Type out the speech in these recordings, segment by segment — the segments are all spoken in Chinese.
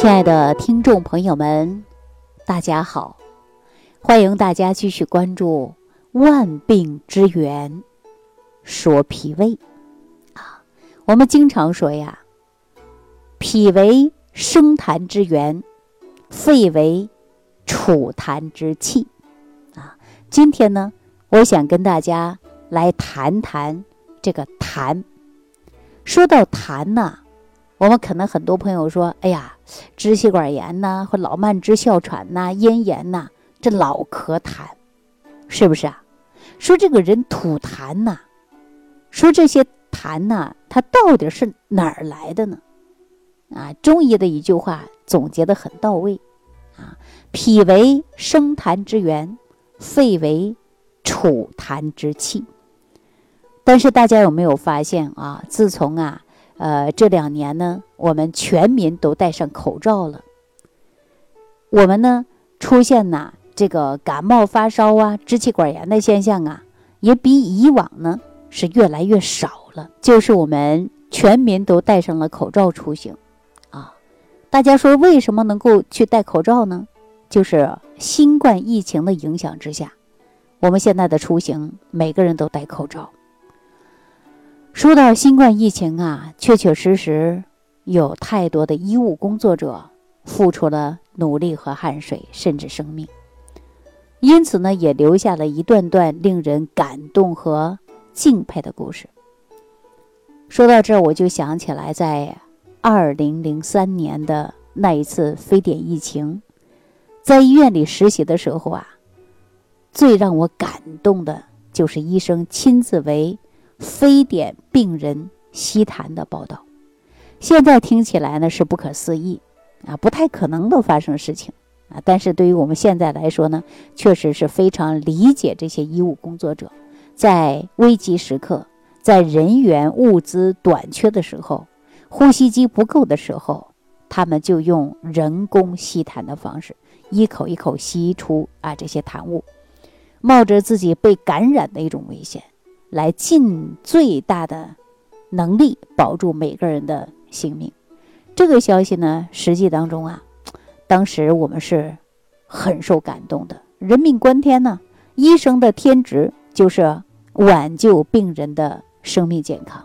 亲爱的听众朋友们，大家好！欢迎大家继续关注《万病之源说脾胃》啊。我们经常说呀，脾为生痰之源，肺为储痰之器啊。今天呢，我想跟大家来谈谈这个痰。说到痰呐。我们可能很多朋友说：“哎呀，支气管炎呐，或老慢支、哮喘呐、咽炎呐，这老咳痰，是不是啊？”说这个人吐痰呐，说这些痰呐，它到底是哪儿来的呢？啊，中医的一句话总结的很到位啊：脾为生痰之源，肺为储痰之器。但是大家有没有发现啊？自从啊。呃，这两年呢，我们全民都戴上口罩了。我们呢，出现呐这个感冒发烧啊、支气管炎的现象啊，也比以往呢是越来越少了。就是我们全民都戴上了口罩出行，啊，大家说为什么能够去戴口罩呢？就是新冠疫情的影响之下，我们现在的出行每个人都戴口罩。说到新冠疫情啊，确确实实有太多的医务工作者付出了努力和汗水，甚至生命。因此呢，也留下了一段段令人感动和敬佩的故事。说到这儿，我就想起来，在二零零三年的那一次非典疫情，在医院里实习的时候啊，最让我感动的就是医生亲自为。非典病人吸痰的报道，现在听起来呢是不可思议啊，不太可能的发生事情啊。但是对于我们现在来说呢，确实是非常理解这些医务工作者，在危急时刻，在人员物资短缺的时候，呼吸机不够的时候，他们就用人工吸痰的方式，一口一口吸出啊这些痰雾，冒着自己被感染的一种危险。来尽最大的能力保住每个人的性命，这个消息呢，实际当中啊，当时我们是很受感动的。人命关天呢，医生的天职就是挽救病人的生命健康。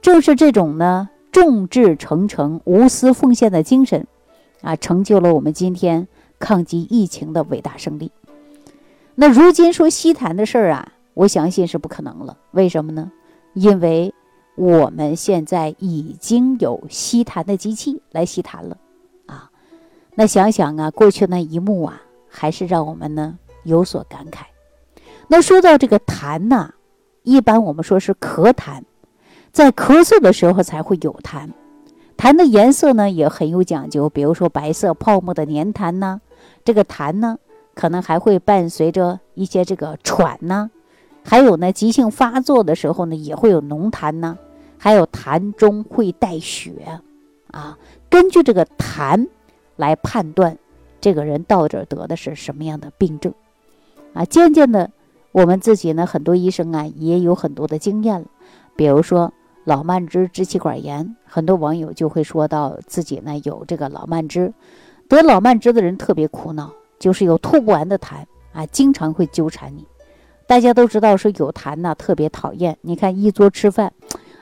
正是这种呢，众志成城、无私奉献的精神，啊，成就了我们今天抗击疫情的伟大胜利。那如今说吸痰的事儿啊。我相信是不可能了，为什么呢？因为我们现在已经有吸痰的机器来吸痰了，啊，那想想啊，过去那一幕啊，还是让我们呢有所感慨。那说到这个痰呐，一般我们说是咳痰，在咳嗽的时候才会有痰，痰的颜色呢也很有讲究，比如说白色泡沫的粘痰呐，这个痰呢可能还会伴随着一些这个喘呐。还有呢，急性发作的时候呢，也会有浓痰呢，还有痰中会带血，啊，根据这个痰来判断这个人到底得的是什么样的病症，啊，渐渐的，我们自己呢，很多医生啊也有很多的经验了，比如说老慢支、支气管炎，很多网友就会说到自己呢有这个老慢支，得老慢支的人特别苦恼，就是有吐不完的痰啊，经常会纠缠你。大家都知道说有痰呢，特别讨厌。你看一桌吃饭，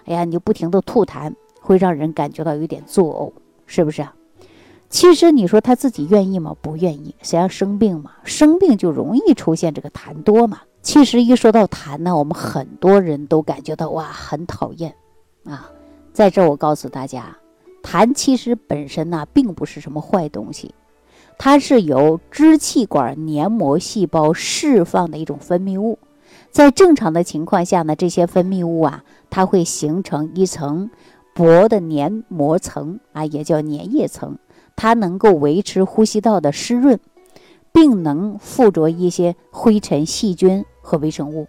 哎呀，你就不停的吐痰，会让人感觉到有点作呕，是不是啊？其实你说他自己愿意吗？不愿意。谁要生病嘛，生病就容易出现这个痰多嘛。其实一说到痰呢，我们很多人都感觉到哇，很讨厌啊。在这我告诉大家，痰其实本身呢，并不是什么坏东西。它是由支气管黏膜细胞释放的一种分泌物，在正常的情况下呢，这些分泌物啊，它会形成一层薄的黏膜层啊，也叫粘液层，它能够维持呼吸道的湿润，并能附着一些灰尘、细菌和微生物，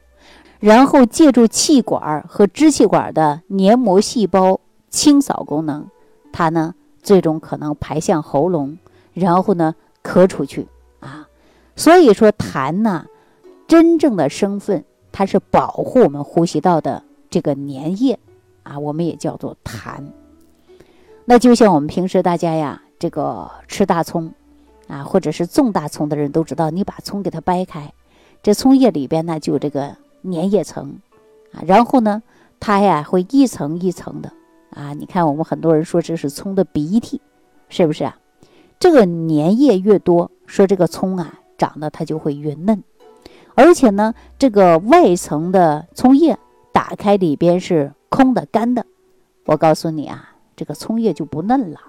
然后借助气管和支气管的黏膜细胞清扫功能，它呢，最终可能排向喉咙。然后呢，咳出去啊，所以说痰呢，真正的身份它是保护我们呼吸道的这个粘液啊，我们也叫做痰。那就像我们平时大家呀这个吃大葱啊，或者是种大葱的人都知道，你把葱给它掰开，这葱叶里边呢就有这个粘液层啊，然后呢它呀会一层一层的啊，你看我们很多人说这是葱的鼻涕，是不是啊？这个粘液越多，说这个葱啊长得它就会越嫩，而且呢这个外层的葱叶打开里边是空的干的，我告诉你啊。这个葱叶就不嫩了，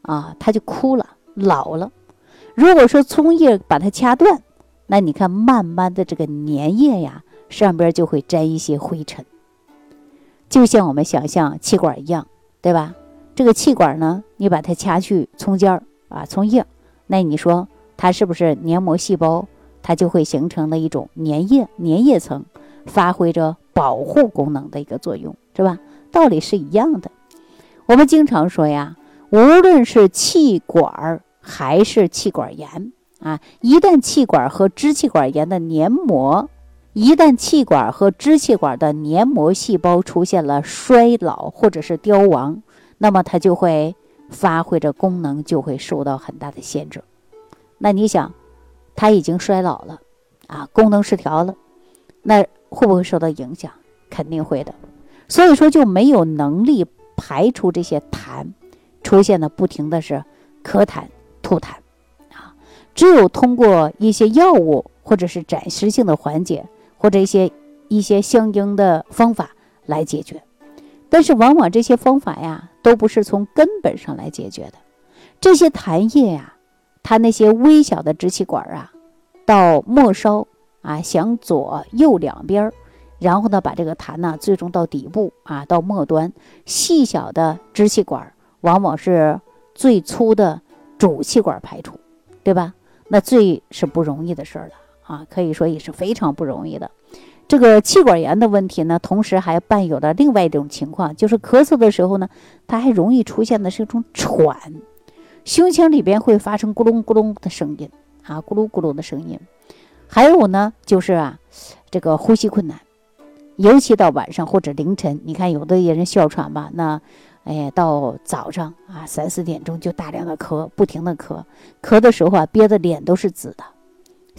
啊，它就枯了，老了。如果说葱叶把它掐断，那你看慢慢的这个粘液呀，上边就会沾一些灰尘，就像我们想象气管一样，对吧？这个气管呢，你把它掐去葱尖儿啊，从叶，那你说它是不是黏膜细胞？它就会形成了一种粘液，粘液层，发挥着保护功能的一个作用，是吧？道理是一样的。我们经常说呀，无论是气管还是气管炎啊，一旦气管和支气管炎的黏膜，一旦气管和支气管的黏膜细胞出现了衰老或者是凋亡，那么它就会发挥着功能就会受到很大的限制。那你想，它已经衰老了啊，功能失调了，那会不会受到影响？肯定会的。所以说就没有能力。排出这些痰，出现的不停的是咳痰、吐痰，啊，只有通过一些药物或者是暂时性的缓解，或者一些一些相应的方法来解决。但是往往这些方法呀，都不是从根本上来解决的。这些痰液呀，它那些微小的支气管啊，到末梢啊，向左右两边儿。然后呢，把这个痰呢，最终到底部啊，到末端，细小的支气管往往是最粗的主气管排出，对吧？那最是不容易的事儿了啊，可以说也是非常不容易的。这个气管炎的问题呢，同时还伴有了另外一种情况，就是咳嗽的时候呢，它还容易出现的是一种喘，胸腔里边会发生咕隆咕隆的声音啊，咕噜咕噜的声音。还有呢，就是啊，这个呼吸困难。尤其到晚上或者凌晨，你看有的人哮喘吧，那，哎，到早上啊三四点钟就大量的咳，不停的咳，咳的时候啊憋得脸都是紫的，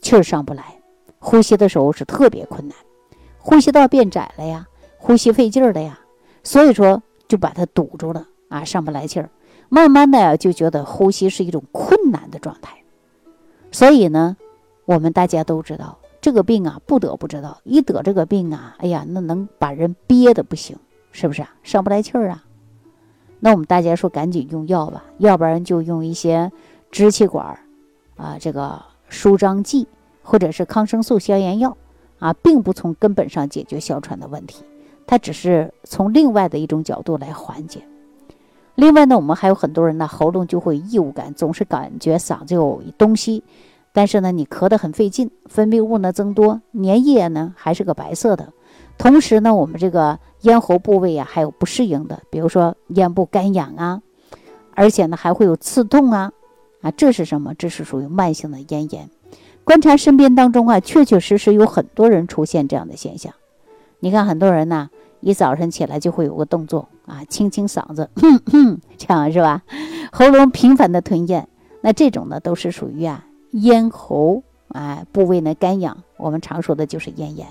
气儿上不来，呼吸的时候是特别困难，呼吸道变窄了呀，呼吸费劲儿的呀，所以说就把它堵住了啊，上不来气儿，慢慢的呀就觉得呼吸是一种困难的状态，所以呢，我们大家都知道。这个病啊，不得不知道，一得这个病啊，哎呀，那能把人憋的不行，是不是啊？上不来气儿啊？那我们大家说，赶紧用药吧，要不然就用一些支气管儿啊，这个舒张剂或者是抗生素消炎药啊，并不从根本上解决哮喘的问题，它只是从另外的一种角度来缓解。另外呢，我们还有很多人呢，喉咙就会异物感，总是感觉嗓子有东西。但是呢，你咳得很费劲，分泌物呢增多，粘液呢还是个白色的。同时呢，我们这个咽喉部位啊还有不适应的，比如说咽部干痒啊，而且呢还会有刺痛啊，啊，这是什么？这是属于慢性的咽炎。观察身边当中啊，确确实实有很多人出现这样的现象。你看很多人呢，一早晨起来就会有个动作啊，清清嗓子，这样是吧？喉咙频繁的吞咽，那这种呢都是属于啊。咽喉啊部位呢干痒，我们常说的就是咽炎，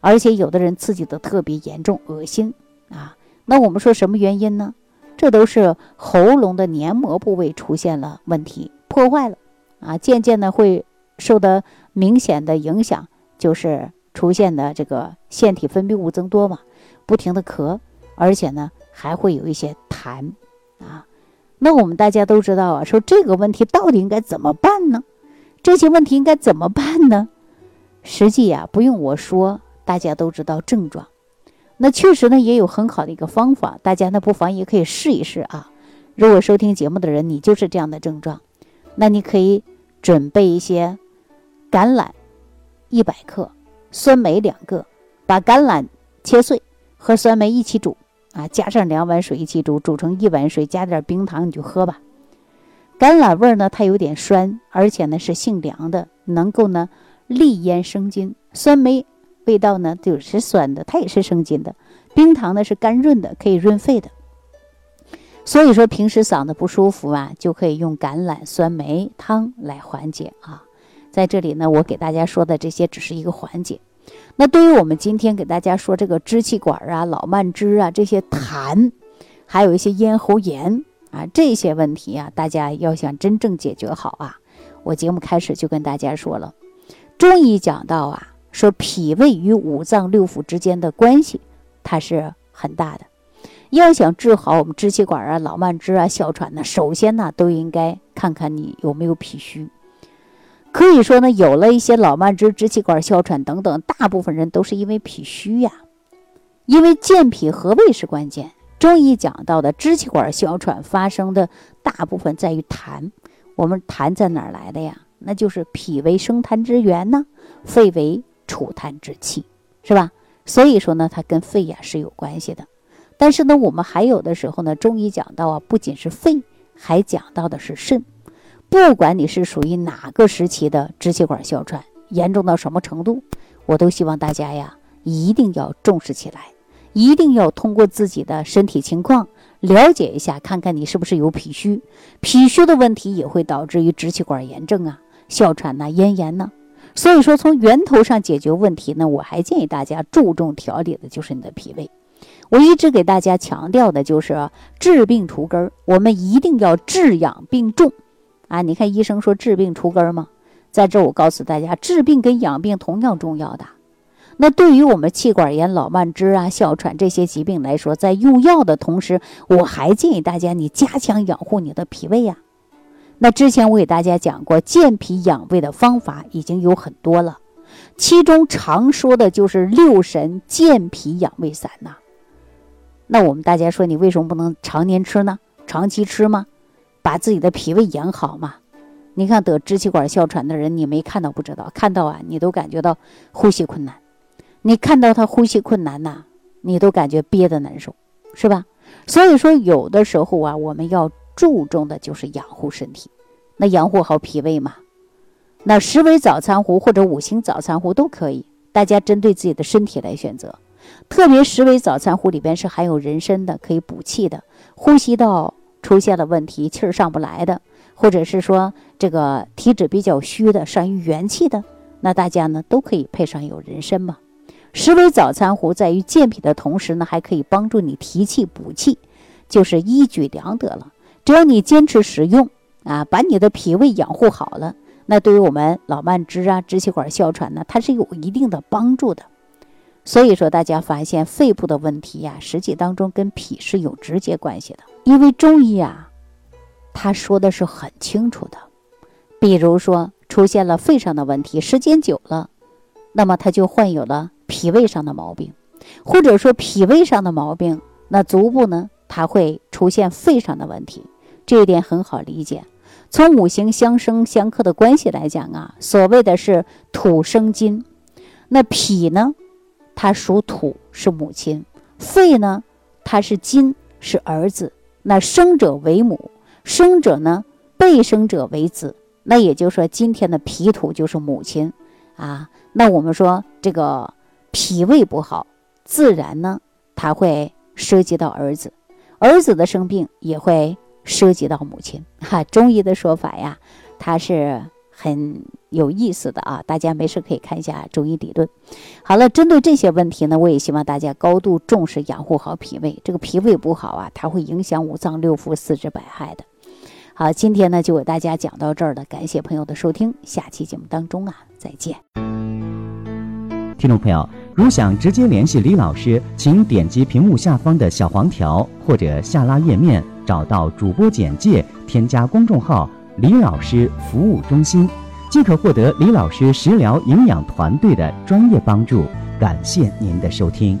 而且有的人刺激的特别严重，恶心啊。那我们说什么原因呢？这都是喉咙的黏膜部位出现了问题，破坏了啊，渐渐的会受的明显的影响，就是出现的这个腺体分泌物增多嘛，不停的咳，而且呢还会有一些痰啊。那我们大家都知道啊，说这个问题到底应该怎么办呢？这些问题应该怎么办呢？实际呀，不用我说，大家都知道症状。那确实呢，也有很好的一个方法，大家呢不妨也可以试一试啊。如果收听节目的人你就是这样的症状，那你可以准备一些橄榄一百克，酸梅两个，把橄榄切碎和酸梅一起煮啊，加上两碗水一起煮，煮成一碗水，加点冰糖你就喝吧。橄榄味儿呢，它有点酸，而且呢是性凉的，能够呢利咽生津。酸梅味道呢就是酸的，它也是生津的。冰糖呢是甘润的，可以润肺的。所以说平时嗓子不舒服啊，就可以用橄榄酸梅汤来缓解啊。在这里呢，我给大家说的这些只是一个缓解。那对于我们今天给大家说这个支气管啊、老慢支啊这些痰，还有一些咽喉炎啊这些问题啊，大家要想真正解决好啊，我节目开始就跟大家说了，中医讲到啊，说脾胃与五脏六腑之间的关系，它是很大的。要想治好我们支气管啊、老慢支啊、哮喘呢，首先呢都应该看看你有没有脾虚。可以说呢，有了一些老慢支、支气管哮喘等等，大部分人都是因为脾虚呀。因为健脾和胃是关键。中医讲到的支气管哮喘发生的大部分在于痰。我们痰在哪儿来的呀？那就是脾为生痰之源呢，肺为储痰之器，是吧？所以说呢，它跟肺呀是有关系的。但是呢，我们还有的时候呢，中医讲到啊，不仅是肺，还讲到的是肾。不管你是属于哪个时期的支气管哮喘，严重到什么程度，我都希望大家呀一定要重视起来，一定要通过自己的身体情况了解一下，看看你是不是有脾虚。脾虚的问题也会导致于支气管炎症啊、哮喘呐、咽炎呢。所以说，从源头上解决问题呢，我还建议大家注重调理的就是你的脾胃。我一直给大家强调的就是治病除根儿，我们一定要治养并重。啊，你看医生说治病除根吗？在这我告诉大家，治病跟养病同样重要的。那对于我们气管炎、老慢支啊、哮喘这些疾病来说，在用药的同时，我还建议大家你加强养护你的脾胃呀。那之前我给大家讲过健脾养胃的方法已经有很多了，其中常说的就是六神健脾养胃散呐。那我们大家说，你为什么不能常年吃呢？长期吃吗？把自己的脾胃养好嘛？你看得支气管哮喘的人，你没看到不知道，看到啊，你都感觉到呼吸困难。你看到他呼吸困难呐，你都感觉憋得难受，是吧？所以说，有的时候啊，我们要注重的就是养护身体，那养护好脾胃嘛。那十味早餐壶或者五星早餐壶都可以，大家针对自己的身体来选择。特别十味早餐壶里边是含有人参的，可以补气的，呼吸道。出现了问题，气儿上不来的，或者是说这个体质比较虚的，善于元气的，那大家呢都可以配上有人参嘛。十味早餐壶在于健脾的同时呢，还可以帮助你提气补气，就是一举两得了。只要你坚持使用啊，把你的脾胃养护好了，那对于我们老慢支啊、支气管哮喘呢，它是有一定的帮助的。所以说，大家发现肺部的问题呀，实际当中跟脾是有直接关系的。因为中医啊，他说的是很清楚的。比如说，出现了肺上的问题，时间久了，那么他就患有了脾胃上的毛病，或者说脾胃上的毛病，那足部呢，它会出现肺上的问题。这一点很好理解。从五行相生相克的关系来讲啊，所谓的是土生金，那脾呢？它属土，是母亲；肺呢，它是金，是儿子。那生者为母，生者呢，被生者为子。那也就是说，今天的脾土就是母亲啊。那我们说这个脾胃不好，自然呢，它会涉及到儿子，儿子的生病也会涉及到母亲。哈，中医的说法呀，它是。很有意思的啊，大家没事可以看一下中医理论。好了，针对这些问题呢，我也希望大家高度重视养护好脾胃。这个脾胃不好啊，它会影响五脏六腑、四肢百骸的。好，今天呢就给大家讲到这儿了，感谢朋友的收听，下期节目当中啊再见。听众朋友，如想直接联系李老师，请点击屏幕下方的小黄条或者下拉页面，找到主播简介，添加公众号。李老师服务中心，即可获得李老师食疗营养团队的专业帮助。感谢您的收听。